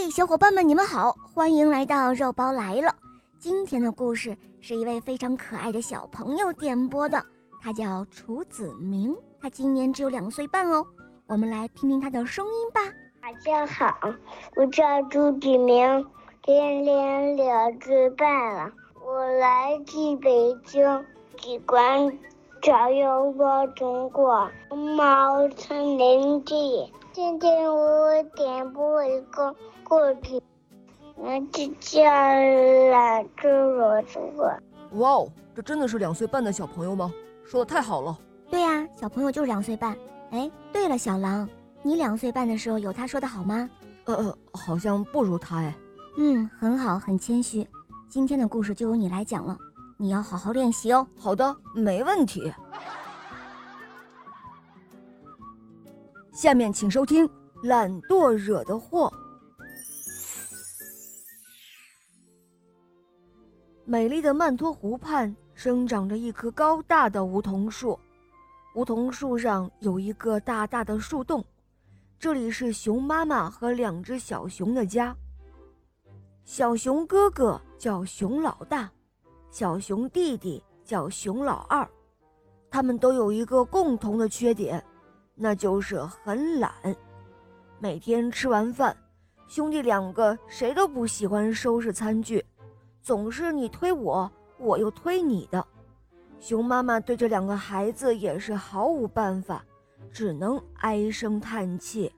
嘿，小伙伴们，你们好，欢迎来到肉包来了。今天的故事是一位非常可爱的小朋友点播的，他叫楚子明，他今年只有两岁半哦。我们来听听他的声音吧。大家好，我叫朱子明，今年两岁半了，我来自北京，喜欢找肉包中国猫森林地。今天我点播一个故事，名字叫《懒猪罗猪》。哇哦，这真的是两岁半的小朋友吗？说的太好了。对呀，小朋友就是两岁半。哎，对了，小狼，你两岁半的时候有他说的好吗？呃呃，好像不如他哎。嗯，很好，很谦虚。今天的故事就由你来讲了，你要好好练习哦。好的，没问题。下面请收听《懒惰惹的祸》。美丽的曼托湖畔生长着一棵高大的梧桐树，梧桐树上有一个大大的树洞，这里是熊妈妈和两只小熊的家。小熊哥哥叫熊老大，小熊弟弟叫熊老二，他们都有一个共同的缺点。那就是很懒，每天吃完饭，兄弟两个谁都不喜欢收拾餐具，总是你推我，我又推你的。熊妈妈对这两个孩子也是毫无办法，只能唉声叹气。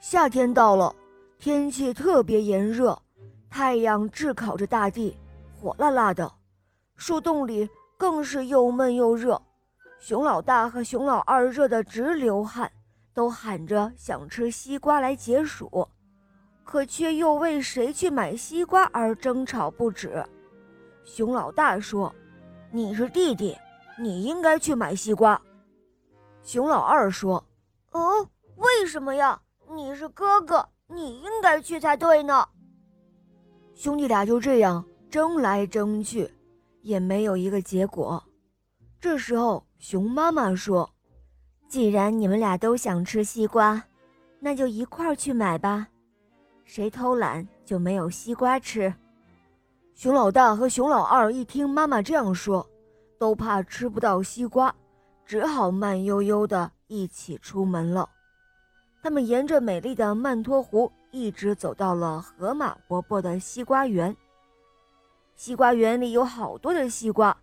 夏天到了，天气特别炎热，太阳炙烤着大地，火辣辣的，树洞里更是又闷又热。熊老大和熊老二热得直流汗，都喊着想吃西瓜来解暑，可却又为谁去买西瓜而争吵不止。熊老大说：“你是弟弟，你应该去买西瓜。”熊老二说：“哦，为什么呀？你是哥哥，你应该去才对呢。”兄弟俩就这样争来争去，也没有一个结果。这时候。熊妈妈说：“既然你们俩都想吃西瓜，那就一块儿去买吧。谁偷懒就没有西瓜吃。”熊老大和熊老二一听妈妈这样说，都怕吃不到西瓜，只好慢悠悠的一起出门了。他们沿着美丽的曼托湖，一直走到了河马伯伯的西瓜园。西瓜园里有好多的西瓜，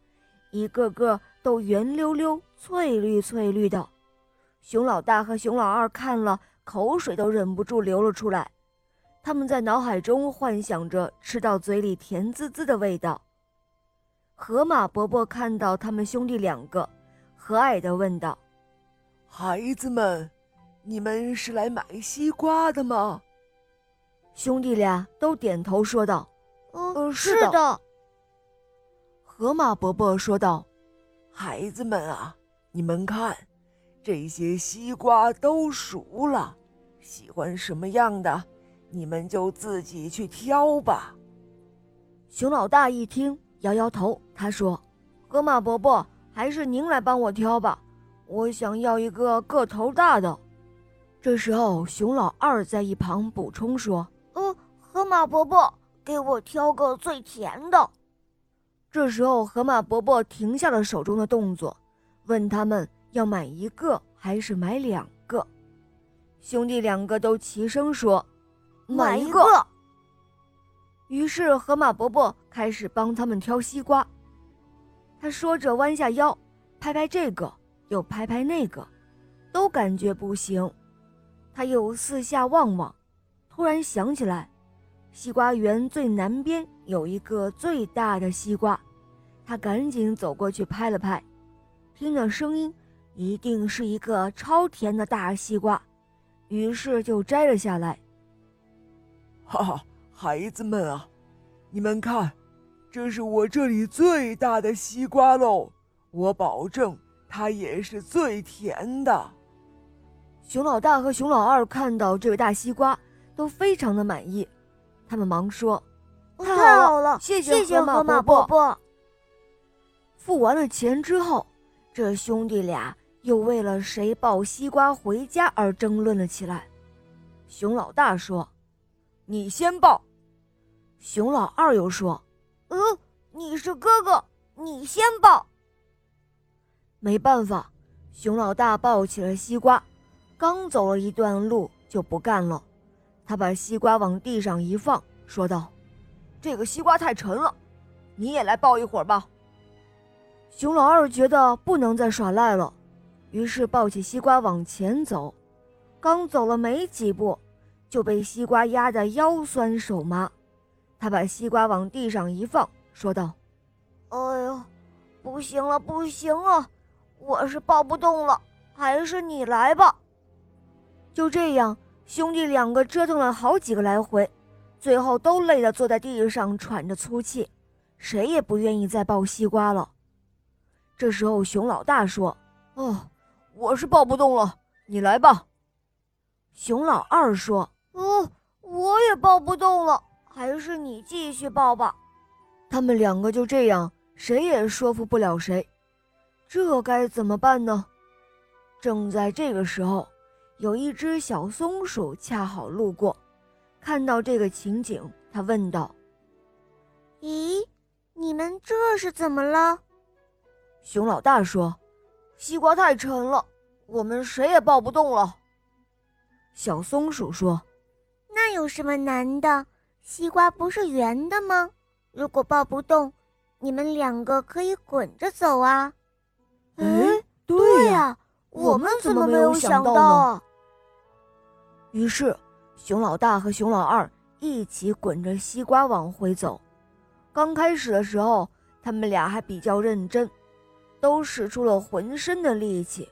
一个个。都圆溜溜、翠绿翠绿的，熊老大和熊老二看了，口水都忍不住流了出来。他们在脑海中幻想着吃到嘴里甜滋滋的味道。河马伯伯看到他们兄弟两个，和蔼地问道：“孩子们，你们是来买西瓜的吗？”兄弟俩都点头说道：“嗯，是的。”河马伯伯说道。孩子们啊，你们看，这些西瓜都熟了，喜欢什么样的，你们就自己去挑吧。熊老大一听，摇摇头，他说：“河马伯伯，还是您来帮我挑吧，我想要一个个头大的。”这时候，熊老二在一旁补充说：“嗯，河马伯伯，给我挑个最甜的。”这时候，河马伯伯停下了手中的动作，问他们要买一个还是买两个。兄弟两个都齐声说：“买一个。”于是，河马伯伯开始帮他们挑西瓜。他说着，弯下腰，拍拍这个，又拍拍那个，都感觉不行。他又四下望望，突然想起来。西瓜园最南边有一个最大的西瓜，他赶紧走过去拍了拍，听着声音，一定是一个超甜的大西瓜，于是就摘了下来。哈哈，孩子们啊，你们看，这是我这里最大的西瓜喽，我保证它也是最甜的。熊老大和熊老二看到这个大西瓜，都非常的满意。他们忙说：“太好了，谢谢河马伯伯。”付完了钱之后，这兄弟俩又为了谁抱西瓜回家而争论了起来。熊老大说：“你先抱。”熊老二又说：“呃，你是哥哥，你先抱。”没办法，熊老大抱起了西瓜，刚走了一段路就不干了。他把西瓜往地上一放，说道：“这个西瓜太沉了，你也来抱一会儿吧。”熊老二觉得不能再耍赖了，于是抱起西瓜往前走。刚走了没几步，就被西瓜压得腰酸手麻。他把西瓜往地上一放，说道：“哎呦，不行了，不行啊！我是抱不动了，还是你来吧。”就这样，兄弟两个折腾了好几个来回，最后都累得坐在地上喘着粗气，谁也不愿意再抱西瓜了。这时候，熊老大说：“哦，我是抱不动了，你来吧。”熊老二说：“哦，我也抱不动了。”还是你继续抱吧。他们两个就这样，谁也说服不了谁，这该怎么办呢？正在这个时候，有一只小松鼠恰好路过，看到这个情景，他问道：“咦，你们这是怎么了？”熊老大说：“西瓜太沉了，我们谁也抱不动了。”小松鼠说：“那有什么难的？”西瓜不是圆的吗？如果抱不动，你们两个可以滚着走啊！哎，对呀，我们怎么没有想到呢？于是，熊老大和熊老二一起滚着西瓜往回走。刚开始的时候，他们俩还比较认真，都使出了浑身的力气。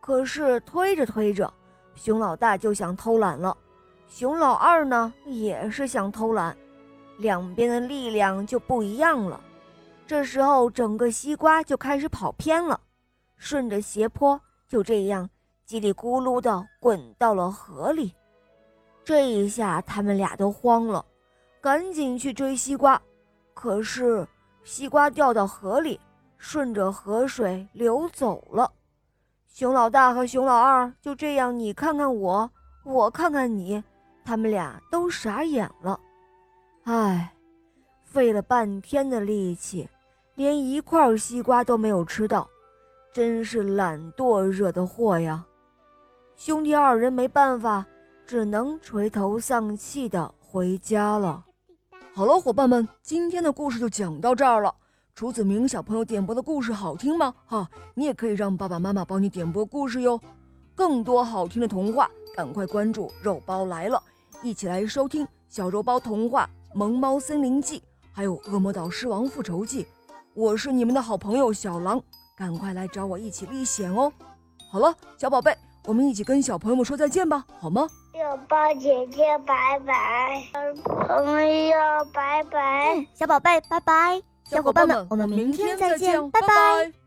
可是推着推着，熊老大就想偷懒了。熊老二呢，也是想偷懒，两边的力量就不一样了。这时候，整个西瓜就开始跑偏了，顺着斜坡就这样叽里咕噜的滚到了河里。这一下，他们俩都慌了，赶紧去追西瓜。可是，西瓜掉到河里，顺着河水流走了。熊老大和熊老二就这样，你看看我，我看看你。他们俩都傻眼了，唉，费了半天的力气，连一块西瓜都没有吃到，真是懒惰惹的祸呀！兄弟二人没办法，只能垂头丧气的回家了。好了，伙伴们，今天的故事就讲到这儿了。楚子明小朋友点播的故事好听吗？哈，你也可以让爸爸妈妈帮你点播故事哟。更多好听的童话，赶快关注肉包来了。一起来收听《小肉包童话·萌猫森林记》，还有《恶魔岛狮王复仇记》。我是你们的好朋友小狼，赶快来找我一起历险哦！好了，小宝贝，我们一起跟小朋友们说再见吧，好吗？小包姐姐，拜拜！朋友，拜拜！小宝贝，拜拜！小伙伴们，我们明天再见，拜拜！